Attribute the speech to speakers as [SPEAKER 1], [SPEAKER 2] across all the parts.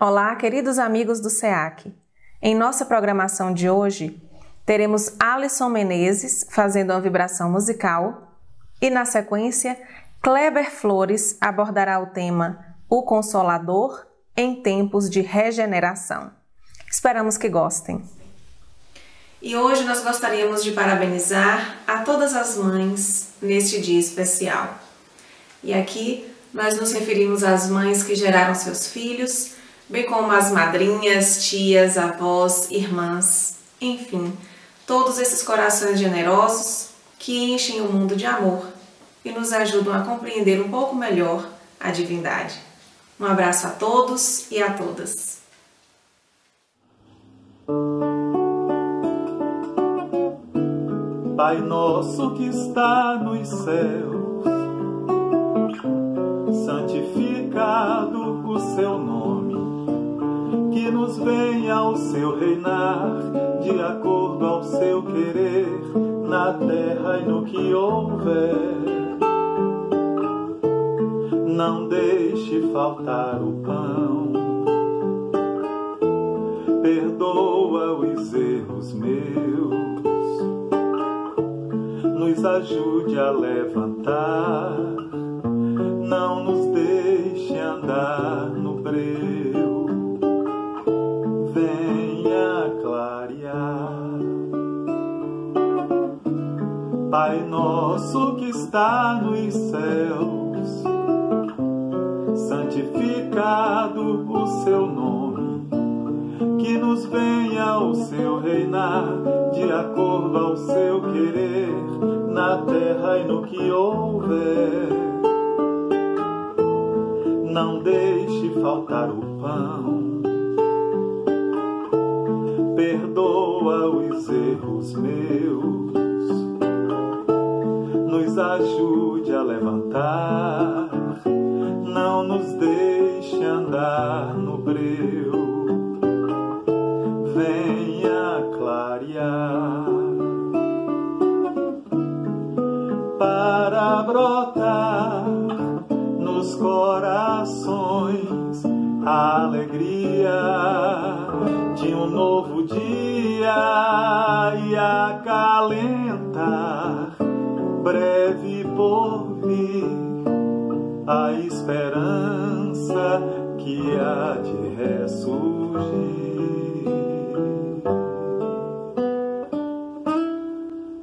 [SPEAKER 1] Olá, queridos amigos do SEAC. Em nossa programação de hoje, teremos Alisson Menezes fazendo uma vibração musical e, na sequência, Kleber Flores abordará o tema O Consolador em Tempos de Regeneração. Esperamos que gostem. E hoje nós gostaríamos de parabenizar a todas as mães neste dia especial. E aqui nós nos referimos às mães que geraram seus filhos bem como as madrinhas, tias, avós, irmãs, enfim, todos esses corações generosos que enchem o mundo de amor e nos ajudam a compreender um pouco melhor a divindade. Um abraço a todos e a todas.
[SPEAKER 2] Pai nosso que está nos céus, santificado o seu nome nos venha o seu reinar, de acordo ao seu querer, na terra e no que houver. Não deixe faltar o pão, perdoa os erros meus, nos ajude a levantar, não nos deixe andar no breu Pai nosso que está nos céus, santificado o seu nome, que nos venha o seu reinar, de acordo ao seu querer, na terra e no que houver. Não deixe faltar o pão, perdoa os erros meus ajude a levantar, não nos deixe andar no breu, venha clarear. Para brotar nos corações a alegria de um novo dia e acalentar breve por vir a esperança que há de ressurgir.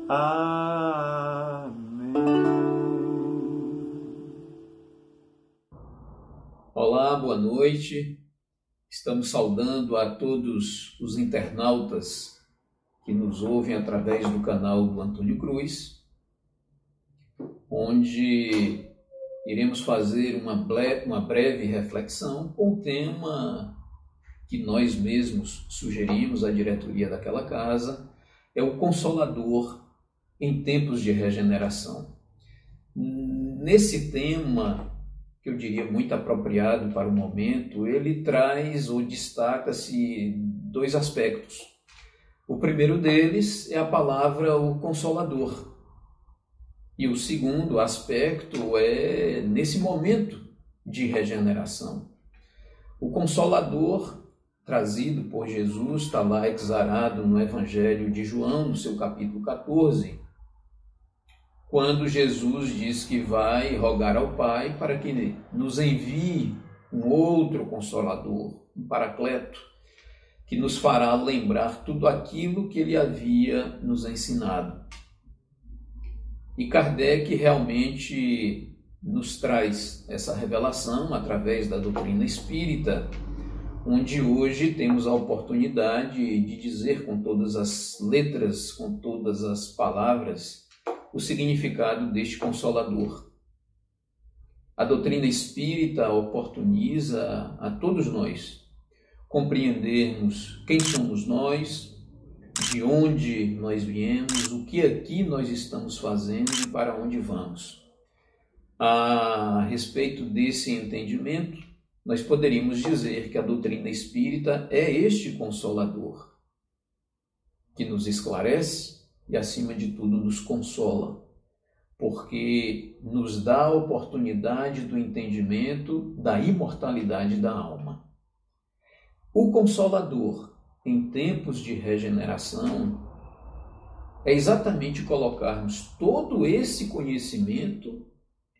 [SPEAKER 2] Amém.
[SPEAKER 3] Olá, boa noite. Estamos saudando a todos os internautas que nos ouvem através do canal do Antônio Cruz onde iremos fazer uma, uma breve reflexão com o tema que nós mesmos sugerimos à diretoria daquela casa, é o consolador em tempos de regeneração. Nesse tema, que eu diria muito apropriado para o momento, ele traz ou destaca-se dois aspectos. O primeiro deles é a palavra o consolador, e o segundo aspecto é nesse momento de regeneração. O Consolador, trazido por Jesus, está lá exarado no Evangelho de João, no seu capítulo 14, quando Jesus diz que vai rogar ao Pai para que nos envie um outro Consolador, um Paracleto, que nos fará lembrar tudo aquilo que ele havia nos ensinado. E Kardec realmente nos traz essa revelação através da doutrina espírita, onde hoje temos a oportunidade de dizer com todas as letras, com todas as palavras, o significado deste consolador. A doutrina espírita oportuniza a todos nós compreendermos quem somos nós, de onde nós viemos, o que aqui nós estamos fazendo e para onde vamos. A respeito desse entendimento, nós poderíamos dizer que a doutrina espírita é este consolador, que nos esclarece e, acima de tudo, nos consola, porque nos dá a oportunidade do entendimento da imortalidade da alma. O consolador em tempos de regeneração é exatamente colocarmos todo esse conhecimento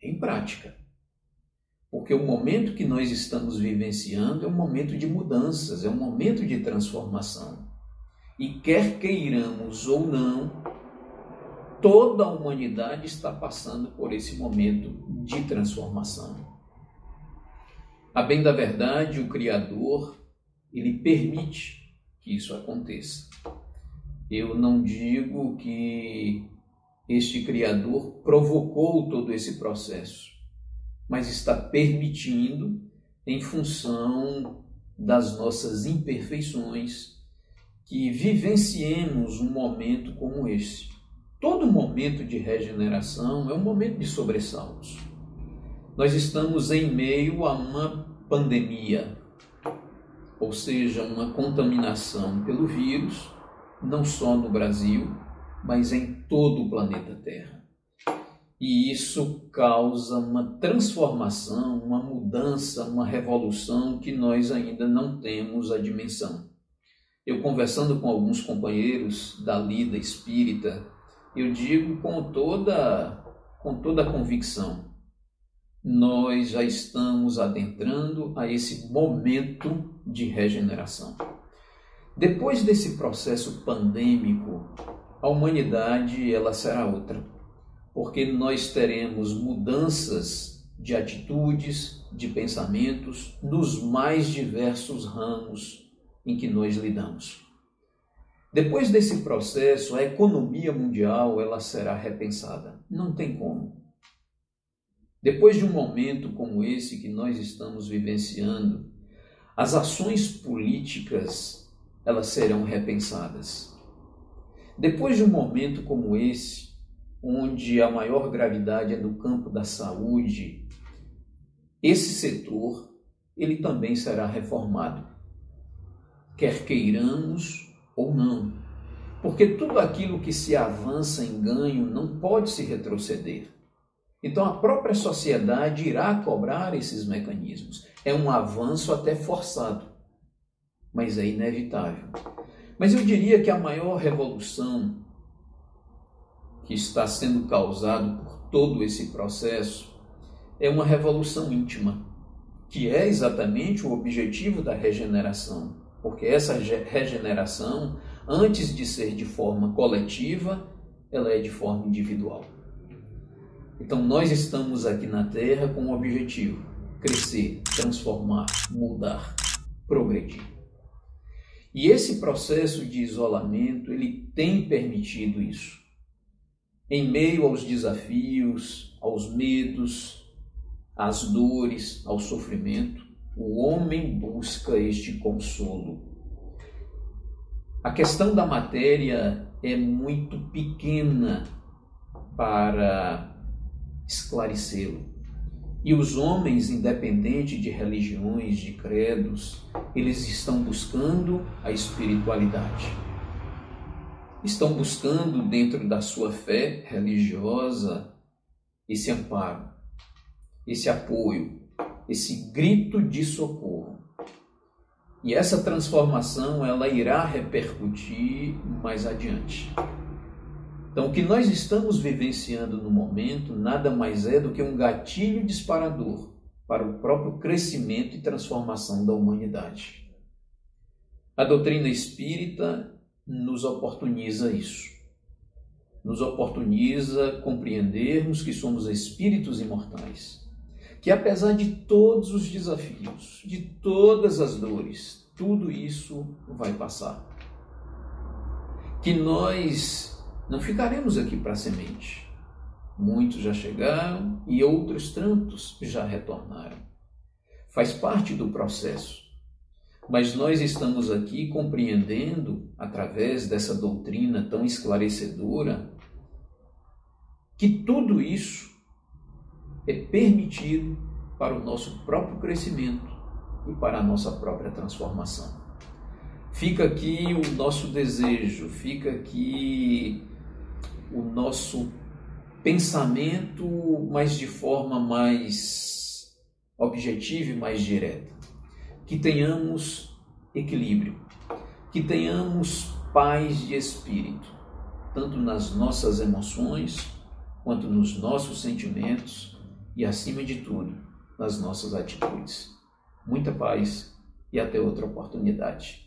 [SPEAKER 3] em prática. Porque o momento que nós estamos vivenciando é um momento de mudanças, é um momento de transformação. E quer queiramos ou não, toda a humanidade está passando por esse momento de transformação. A bem da verdade, o Criador, ele permite que isso aconteça. Eu não digo que este Criador provocou todo esse processo, mas está permitindo em função das nossas imperfeições que vivenciemos um momento como esse. Todo momento de regeneração é um momento de sobressaltos. Nós estamos em meio a uma pandemia, ou seja, uma contaminação pelo vírus, não só no Brasil, mas em todo o planeta Terra. E isso causa uma transformação, uma mudança, uma revolução que nós ainda não temos a dimensão. Eu conversando com alguns companheiros da lida espírita, eu digo com toda com toda a convicção, nós já estamos adentrando a esse momento de regeneração. Depois desse processo pandêmico, a humanidade ela será outra, porque nós teremos mudanças de atitudes, de pensamentos nos mais diversos ramos em que nós lidamos. Depois desse processo, a economia mundial ela será repensada. Não tem como. Depois de um momento como esse que nós estamos vivenciando, as ações políticas elas serão repensadas. Depois de um momento como esse, onde a maior gravidade é no campo da saúde, esse setor ele também será reformado quer queiramos ou não. Porque tudo aquilo que se avança em ganho não pode se retroceder. Então a própria sociedade irá cobrar esses mecanismos. É um avanço até forçado, mas é inevitável. Mas eu diria que a maior revolução que está sendo causada por todo esse processo é uma revolução íntima, que é exatamente o objetivo da regeneração porque essa regeneração, antes de ser de forma coletiva, ela é de forma individual. Então nós estamos aqui na Terra com um objetivo: crescer, transformar, mudar, progredir. E esse processo de isolamento, ele tem permitido isso. Em meio aos desafios, aos medos, às dores, ao sofrimento, o homem busca este consolo. A questão da matéria é muito pequena para esclarecê-lo. E os homens, independente de religiões, de credos, eles estão buscando a espiritualidade. Estão buscando dentro da sua fé religiosa esse amparo, esse apoio, esse grito de socorro. E essa transformação ela irá repercutir mais adiante. Então, o que nós estamos vivenciando no momento nada mais é do que um gatilho disparador para o próprio crescimento e transformação da humanidade. A doutrina espírita nos oportuniza isso. Nos oportuniza compreendermos que somos espíritos imortais que apesar de todos os desafios, de todas as dores, tudo isso vai passar. Que nós não ficaremos aqui para semente. Muitos já chegaram e outros tantos já retornaram. Faz parte do processo. Mas nós estamos aqui compreendendo, através dessa doutrina tão esclarecedora, que tudo isso é permitido para o nosso próprio crescimento e para a nossa própria transformação. Fica aqui o nosso desejo, fica aqui o nosso pensamento, mas de forma mais objetiva e mais direta. Que tenhamos equilíbrio, que tenhamos paz de espírito, tanto nas nossas emoções, quanto nos nossos sentimentos e, acima de tudo, nas nossas atitudes. Muita paz e até outra oportunidade.